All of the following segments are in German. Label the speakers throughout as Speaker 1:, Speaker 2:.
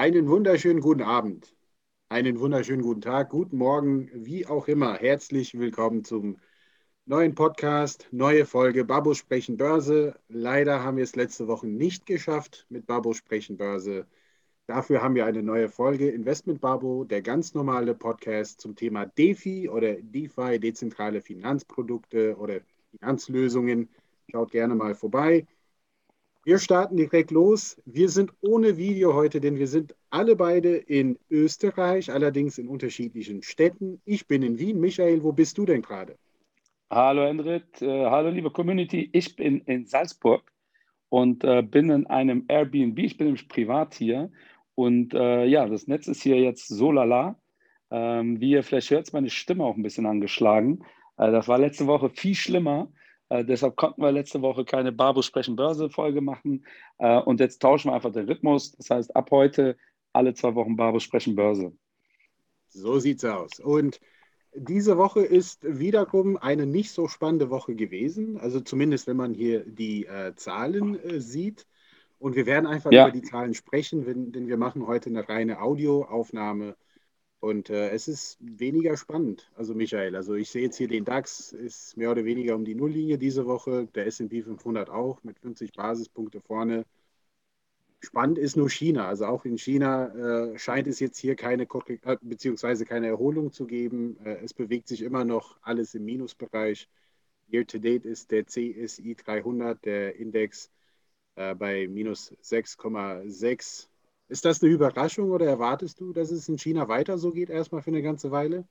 Speaker 1: Einen wunderschönen guten Abend, einen wunderschönen guten Tag, guten Morgen, wie auch immer. Herzlich willkommen zum neuen Podcast, neue Folge Babo sprechen Börse. Leider haben wir es letzte Woche nicht geschafft mit Babo sprechen Börse. Dafür haben wir eine neue Folge Investment Babo, der ganz normale Podcast zum Thema DeFi oder DeFi, dezentrale Finanzprodukte oder Finanzlösungen. Schaut gerne mal vorbei. Wir starten direkt los. Wir sind ohne Video heute, denn wir sind alle beide in Österreich, allerdings in unterschiedlichen Städten. Ich bin in Wien. Michael, wo bist du denn gerade?
Speaker 2: Hallo Endrit, äh, hallo liebe Community. Ich bin in Salzburg und äh, bin in einem Airbnb. Ich bin nämlich privat hier und äh, ja, das Netz ist hier jetzt so lala. Ähm, wie ihr vielleicht hört, ist meine Stimme auch ein bisschen angeschlagen. Äh, das war letzte Woche viel schlimmer. Äh, deshalb konnten wir letzte Woche keine Barbo sprechen Börse Folge machen. Äh, und jetzt tauschen wir einfach den Rhythmus. Das heißt, ab heute alle zwei Wochen Barbo sprechen Börse.
Speaker 1: So sieht's aus. Und diese Woche ist wiederum eine nicht so spannende Woche gewesen. Also zumindest, wenn man hier die äh, Zahlen äh, sieht. Und wir werden einfach ja. über die Zahlen sprechen, wenn, denn wir machen heute eine reine Audioaufnahme und äh, es ist weniger spannend. Also Michael, also ich sehe jetzt hier den DAX, ist mehr oder weniger um die Nulllinie diese Woche, der S&P 500 auch mit 50 Basispunkte vorne. Spannend ist nur China. Also auch in China äh, scheint es jetzt hier keine, äh, beziehungsweise keine Erholung zu geben. Äh, es bewegt sich immer noch alles im Minusbereich. Year to date ist der CSI 300, der Index, äh, bei minus 6,6 ist das eine Überraschung oder erwartest du, dass es in China weiter so geht, erstmal für eine ganze Weile?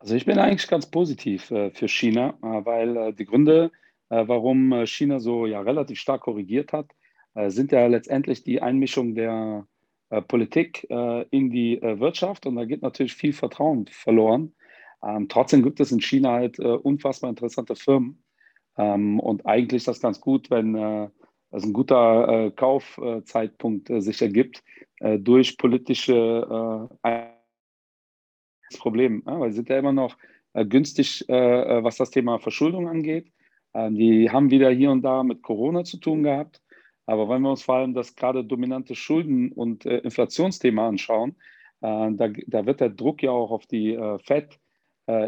Speaker 2: Also ich bin eigentlich ganz positiv äh, für China, äh, weil äh, die Gründe, äh, warum äh, China so ja relativ stark korrigiert hat, äh, sind ja letztendlich die Einmischung der Politik in die Wirtschaft und da geht natürlich viel Vertrauen verloren. Ähm, trotzdem gibt es in China halt unfassbar interessante Firmen ähm, und eigentlich ist das ganz gut, wenn also ein guter äh, Kaufzeitpunkt äh, sich ergibt äh, durch politische äh, Probleme, ja, weil sie sind ja immer noch äh, günstig, äh, was das Thema Verschuldung angeht. Ähm, die haben wieder hier und da mit Corona zu tun gehabt. Aber wenn wir uns vor allem das gerade dominante Schulden- und Inflationsthema anschauen, da, da, wird der Druck ja auch auf die FED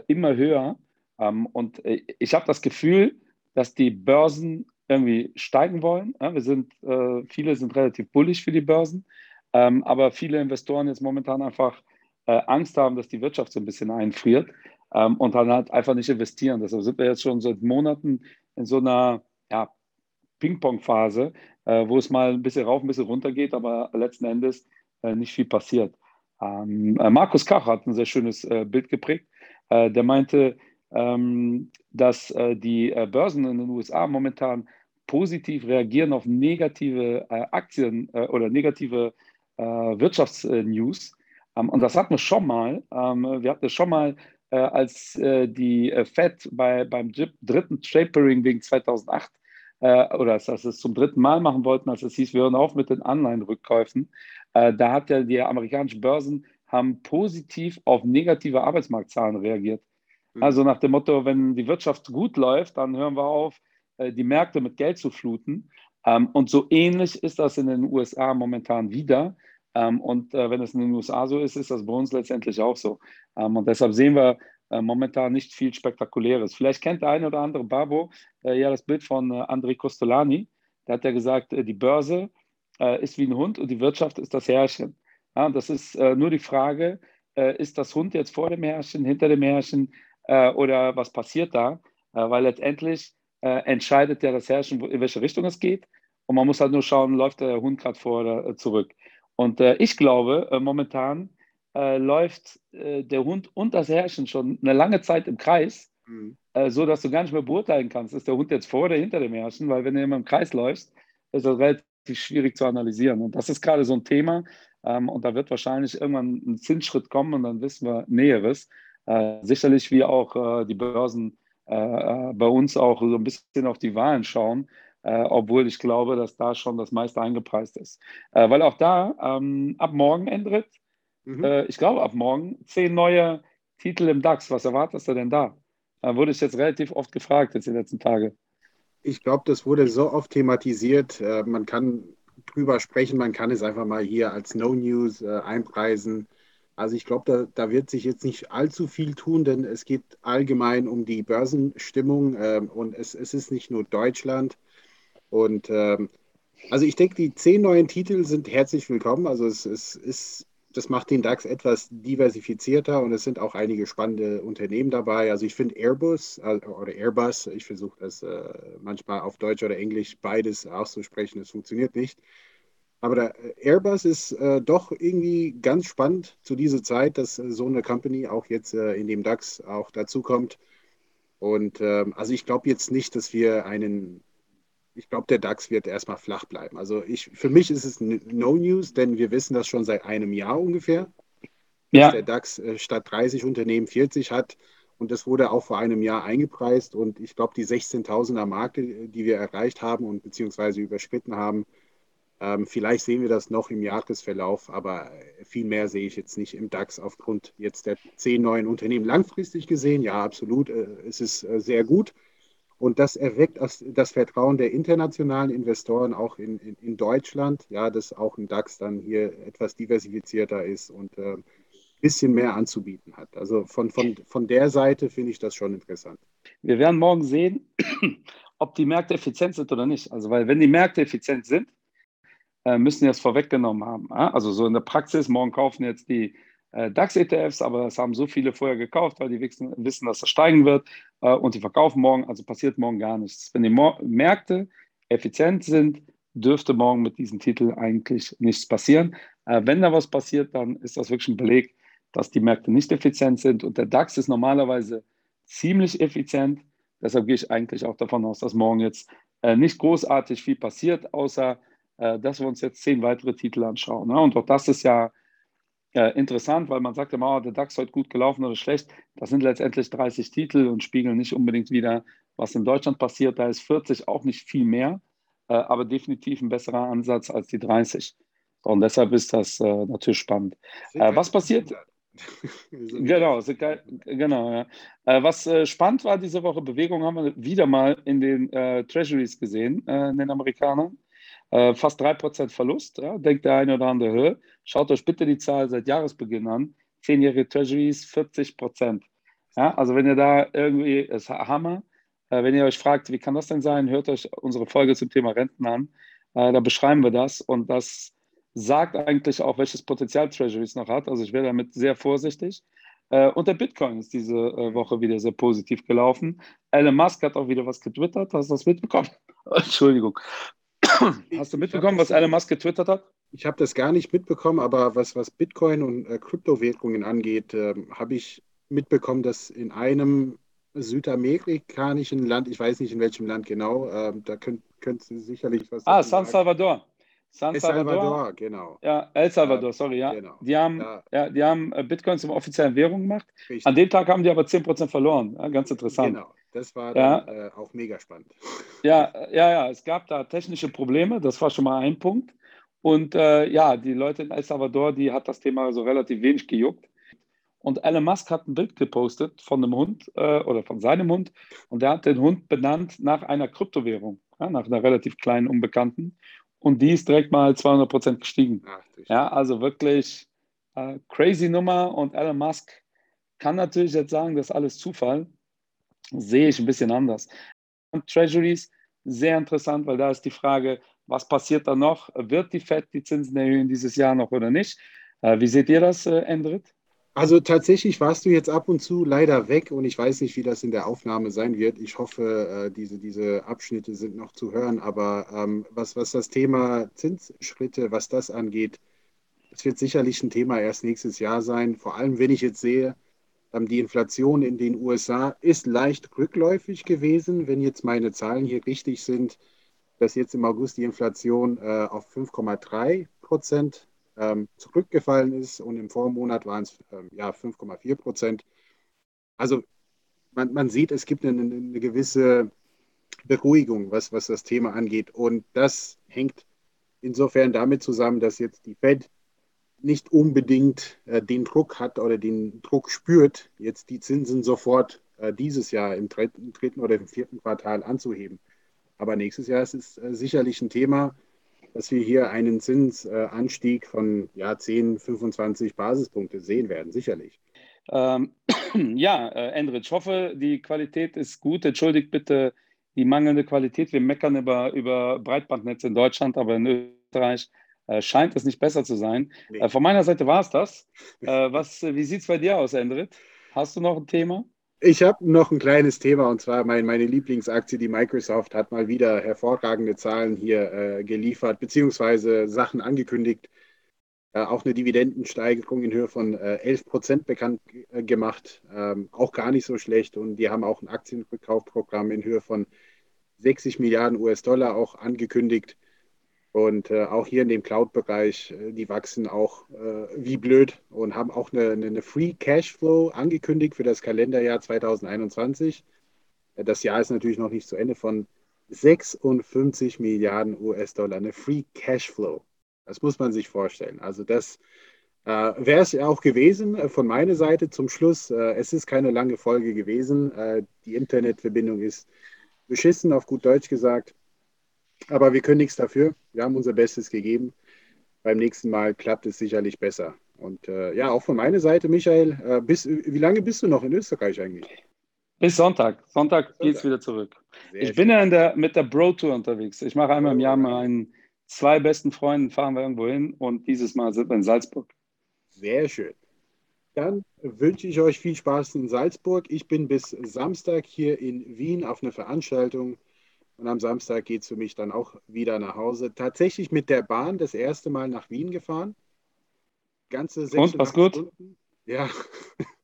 Speaker 2: immer höher. Ähm, und ich habe das Gefühl, dass die Börsen irgendwie steigen wollen. Wir sind, äh, viele sind relativ bullig für die Börsen, ähm, aber viele Investoren jetzt momentan einfach äh, Angst haben, dass die Wirtschaft so ein bisschen einfriert ähm, und dann halt einfach nicht investieren. Deshalb sind wir jetzt schon seit Monaten in so einer ja, Ping-Pong-Phase, äh, wo es mal ein bisschen rauf, ein bisschen runter geht, aber letzten Endes äh, nicht viel passiert. Ähm, äh, Markus Kach hat ein sehr schönes äh, Bild geprägt. der meinte, ähm, dass die Börsen in den USA momentan positiv reagieren auf negative äh, Aktien äh, oder negative äh, Wirtschaftsnews. Ähm, und das hatten wir schon mal. Ähm, wir hatten es schon mal, äh, als äh, die Fed bei, beim dritten Tapering wegen 2008 oder als sie es zum dritten Mal machen wollten, als es hieß, wir hören auf mit den Anleihenrückkäufen. da hat ja die amerikanischen Börsen haben positiv auf negative Arbeitsmarktzahlen reagiert. Mhm. Also nach dem Motto, wenn die Wirtschaft gut läuft, dann hören wir auf, die Märkte mit Geld zu fluten. Ähm, und so ähnlich ist das in den USA momentan wieder. Ähm, und äh, wenn es in den USA so ist, ist das bei uns letztendlich auch so. Ähm, und deshalb sehen wir äh, momentan nicht viel Spektakuläres. Vielleicht kennt der eine oder andere Babo ja das Bild von André Costolani. Der hat ja gesagt, die Börse ist wie ein Hund und die Wirtschaft ist das Herrchen. Ja, das ist nur die Frage, ist das Hund jetzt vor dem Herrchen, hinter dem Herrchen oder was passiert da? weil letztendlich äh, entscheidet ja das Herrschen, in welche Richtung es geht. Und man muss halt nur schauen, läuft der Hund gerade vor oder äh, zurück. Und äh, ich glaube, äh, momentan äh, läuft äh, der Hund und das Herrschen schon eine lange Zeit im Kreis, mhm. so dass du gar nicht mehr beurteilen kannst, ist der Hund jetzt vor oder hinter dem Herrschen, weil wenn du immer im Kreis läufst, ist das relativ schwierig zu analysieren. Und das ist gerade so ein Thema. Ähm, und da wird wahrscheinlich irgendwann ein Zinsschritt kommen und dann wissen wir Näheres. sicherlich wie auch die Börsen äh, äh, bei uns auch so ein bisschen auf die Wahlen schauen, äh, obwohl ich glaube, dass da schon das meiste eingepreist ist. Äh, weil auch da ähm, ab morgen, Endrit, mhm. Äh, ich glaube ab morgen, zehn neue Titel im DAX. Was erwartest du denn da? Da wurde ich jetzt relativ oft gefragt, jetzt die letzten Tage.
Speaker 1: Ich glaube, das wurde so oft thematisiert. man kann drüber sprechen. Man kann es einfach mal hier als No News einpreisen. Also ich glaube, da, da, wird sich jetzt nicht allzu viel tun, denn es geht allgemein um die Börsenstimmung ähm, und es, es, ist nicht nur Deutschland. Und ähm, also ich denke, die zehn neuen Titel sind herzlich willkommen. Also es, es ist das macht den DAX etwas diversifizierter und es sind auch einige spannende Unternehmen dabei. Also ich finde Airbus äh, oder Airbus, ich versuche das äh, manchmal auf Deutsch oder Englisch beides auszusprechen, es funktioniert nicht. Aber der Airbus ist äh, doch irgendwie ganz spannend zu dieser Zeit, dass äh, so eine Company auch jetzt äh, in dem DAX auch dazukommt. Und ähm, also ich glaube jetzt nicht, dass wir einen ich glaube, der DAX wird erstmal flach bleiben. Also ich, für mich ist es No News, denn wir wissen das schon seit einem Jahr ungefähr, dass ja. der DAX äh, statt 30 Unternehmen 40 hat. Und das wurde auch vor einem Jahr eingepreist. Und ich glaube, die 16.000er Marke, die wir erreicht haben und beziehungsweise überschritten haben, ähm, vielleicht sehen wir das noch im Jahresverlauf, aber viel mehr sehe ich jetzt nicht im DAX aufgrund jetzt der zehn neuen Unternehmen. Langfristig gesehen, ja, absolut, äh, es ist äh, sehr gut. Und das erweckt das Vertrauen der internationalen Investoren auch in, in, in, Deutschland, ja, dass auch ein DAX dann hier etwas diversifizierter ist und ein äh, bisschen mehr anzubieten hat. Also von, von, von der Seite finde ich das schon interessant.
Speaker 2: Wir werden morgen sehen, ob die Märkte effizient sind oder nicht. Also, weil wenn die Märkte effizient sind, äh, müssen es vorweggenommen haben. Also so in der Praxis, morgen kaufen jetzt die äh, DAX-ETFs, aber das haben so viele vorher gekauft, weil die wissen, wissen dass das steigen wird äh, und die verkaufen morgen, also passiert morgen gar nichts. Wenn die Mo Märkte effizient sind, dürfte morgen mit diesem Titel eigentlich nichts passieren. Äh, wenn da was passiert, dann ist das wirklich ein Beleg, dass die Märkte nicht effizient sind und der DAX ist normalerweise ziemlich effizient. Deshalb gehe ich eigentlich auch davon aus, dass morgen jetzt äh, nicht großartig viel passiert, außer dass wir uns jetzt zehn weitere Titel anschauen. Ne? Und auch das ist ja äh, interessant, weil man sagt immer, oh, der DAX heute gut gelaufen oder schlecht. Das sind letztendlich 30 Titel und spiegeln nicht unbedingt wieder, was in Deutschland passiert. Da ist 40 auch nicht viel mehr, äh, aber definitiv ein besserer Ansatz als die 30. So, und deshalb ist das äh, natürlich spannend. Äh, was passiert? genau, genau. Ja. Äh, was äh, spannend war diese Woche, Bewegung haben wir wieder mal in den Treasuries gesehen, in den Amerikanern. Äh, fast 3% Verlust. Ja? Denkt der eine oder andere, Hö? schaut euch bitte die Zahl seit Jahresbeginn an. Zehnjährige Treasuries 40 Ja? Also wenn ihr da irgendwie, ist Hammer. Äh, wenn ihr euch fragt, wie kann das denn sein, hört euch unsere Folge zum Thema Renten an. Äh, da beschreiben wir das und das sagt eigentlich auch, welches Potenzial Treasuries noch hat. Also ich wäre damit sehr vorsichtig. Äh, und der Bitcoin ist diese äh, Woche wieder sehr positiv gelaufen. Elon Musk hat auch wieder was getwittert. Hast du das mitbekommen? Entschuldigung. Hast du mitbekommen, was Elon Musk getwittert hat?
Speaker 1: Ich habe das gar nicht mitbekommen, aber was, was Bitcoin und äh, Kryptowährungen angeht, äh, habe ich mitbekommen, dass in einem südamerikanischen Land, ich weiß nicht in welchem Land genau, äh, da könnt, könnt ihr sicherlich was.
Speaker 2: Ah, San Salvador.
Speaker 1: San El Salvador, Salvador, genau.
Speaker 2: Ja, El Salvador, sorry, ja. Genau. Die haben, ja. ja. die haben äh, Bitcoin zum offiziellen Währung gemacht. Richtig. An dem Tag haben die aber 10% verloren. Ja, ganz interessant. Genau.
Speaker 1: Das war dann, ja. äh, auch mega spannend.
Speaker 2: Ja, ja, ja, es gab da technische Probleme, das war schon mal ein Punkt. Und äh, ja, die Leute in El Salvador, die hat das Thema so relativ wenig gejuckt. Und Elon Musk hat ein Bild gepostet von einem Hund äh, oder von seinem Hund und der hat den Hund benannt nach einer Kryptowährung, ja, nach einer relativ kleinen, unbekannten. Und die ist direkt mal 200 Prozent gestiegen. Ach, ja, also wirklich äh, crazy Nummer. Und Elon Musk kann natürlich jetzt sagen, das ist alles Zufall sehe ich ein bisschen anders. Und Treasuries, sehr interessant, weil da ist die Frage, was passiert da noch? Wird die FED die Zinsen erhöhen dieses Jahr noch oder nicht? Äh, wie seht ihr das, äh, Endrit?
Speaker 1: Also tatsächlich warst du jetzt ab und zu leider weg und ich weiß nicht, wie das in der Aufnahme sein wird. Ich hoffe, äh, diese, diese Abschnitte sind noch zu hören, aber ähm, was, was das Thema Zinsschritte, was das angeht, es wird sicherlich ein Thema erst nächstes Jahr sein. Vor allem, wenn ich jetzt sehe, die Inflation in den USA ist leicht rückläufig gewesen. Wenn jetzt meine Zahlen hier richtig sind, dass jetzt im August die Inflation äh, auf 5,3 Prozent ähm, zurückgefallen ist und im Vormonat waren es ähm, ja, 5,4 Prozent. Also man, man, sieht, es gibt eine, eine, gewisse Beruhigung, was, was das Thema angeht. Und das hängt insofern damit zusammen, dass jetzt die Fed nicht unbedingt äh, den Druck hat oder den Druck spürt, jetzt die Zinsen sofort äh, dieses Jahr im dritten, dritten, oder im vierten Quartal anzuheben. Aber nächstes Jahr ist es äh, sicherlich ein Thema. dass wir hier einen Zinsanstieg von ja, 10, 25 Basispunkte sehen werden, sicherlich.
Speaker 2: Ähm, ja, äh, Endrit, ich hoffe, die Qualität ist gut. Entschuldigt bitte die mangelnde Qualität. Wir meckern über, über Breitbandnetze in Deutschland, aber in Österreich äh, scheint es nicht besser zu sein. Nee. Äh, von meiner Seite war es das. Äh, was, wie sieht es bei dir aus, Endrit? Hast du noch ein Thema?
Speaker 1: Ich habe noch ein kleines Thema und zwar mein, meine Lieblingsaktie, die Microsoft, hat mal wieder hervorragende Zahlen hier äh, geliefert, beziehungsweise Sachen angekündigt. Äh, auch eine Dividendensteigerung in Höhe von äh, 11 Prozent bekannt äh, gemacht. Ähm, auch gar nicht so schlecht. Und die haben auch ein Aktienrückkaufprogramm in Höhe von 60 Milliarden US-Dollar auch angekündigt. Und äh, auch hier in dem Cloud-Bereich, äh, die wachsen auch äh, wie blöd und haben auch eine, eine Free Cashflow angekündigt für das Kalenderjahr 2021. Äh, das Jahr ist natürlich noch nicht zu Ende von 56 Milliarden US-Dollar, eine Free Cashflow. Das muss man sich vorstellen. Also das äh, wäre es ja auch gewesen äh, von meiner Seite zum Schluss. es ist keine lange Folge gewesen. die Internetverbindung ist beschissen, auf gut Deutsch gesagt. Aber wir können nichts dafür. Wir haben unser Bestes gegeben. Beim nächsten Mal klappt es sicherlich besser. Und äh, ja, auch von meiner Seite, Michael, äh, bis, wie lange bist du noch in Österreich eigentlich?
Speaker 2: Bis Sonntag. Sonntag, Sonntag. geht es wieder zurück. Sehr ich schön. bin ja der, mit der Bro Tour unterwegs. Ich mache einmal im Jahr mit meinen zwei besten Freunden, fahren wir irgendwo hin und dieses Mal sind wir in Salzburg.
Speaker 1: Sehr schön. Dann wünsche ich euch viel Spaß in Salzburg. Ich bin bis Samstag hier in Wien auf einer Veranstaltung und am Samstag geht es für mich dann auch wieder nach Hause. Tatsächlich mit der Bahn das erste Mal nach Wien gefahren.
Speaker 2: Ganze sechs Und, was gut?
Speaker 1: Ja.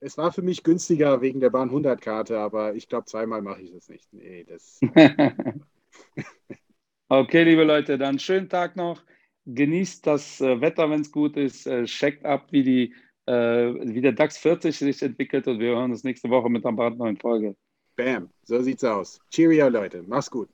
Speaker 1: es war für mich günstiger wegen der Bahn 100-Karte, aber ich glaube, zweimal mache ich das nicht. Nee, das.
Speaker 2: okay, liebe Leute, dann schönen Tag noch. Genießt das äh, Wetter, wenn es gut ist. Äh, checkt ab, wie, die, äh, wie der DAX 40 sich entwickelt und wir hören uns nächste Woche mit einer brandneuen Folge.
Speaker 1: Bam, so sieht's aus. Cheerio, Leute. Mach's gut.